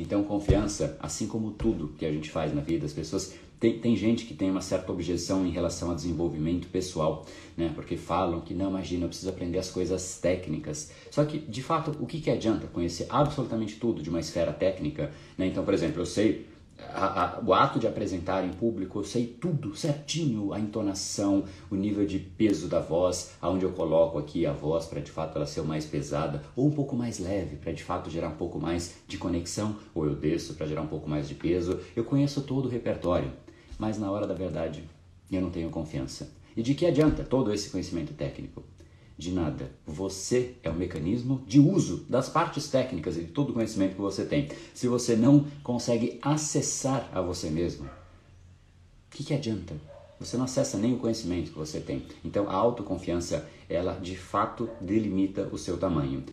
Então, confiança, assim como tudo que a gente faz na vida, as pessoas tem, tem gente que tem uma certa objeção em relação ao desenvolvimento pessoal, né? Porque falam que não, imagina, eu preciso aprender as coisas técnicas. Só que, de fato, o que, que adianta conhecer absolutamente tudo de uma esfera técnica? Né? Então, por exemplo, eu sei a, a, o ato de apresentar em público, eu sei tudo certinho, a entonação, o nível de peso da voz, aonde eu coloco aqui a voz para de fato ela ser mais pesada ou um pouco mais leve para de fato gerar um pouco mais de conexão, ou eu desço para gerar um pouco mais de peso. Eu conheço todo o repertório mas na hora da verdade eu não tenho confiança. E de que adianta todo esse conhecimento técnico? De nada. Você é o mecanismo de uso das partes técnicas e de todo o conhecimento que você tem. Se você não consegue acessar a você mesmo, o que, que adianta? Você não acessa nem o conhecimento que você tem. Então a autoconfiança, ela de fato delimita o seu tamanho.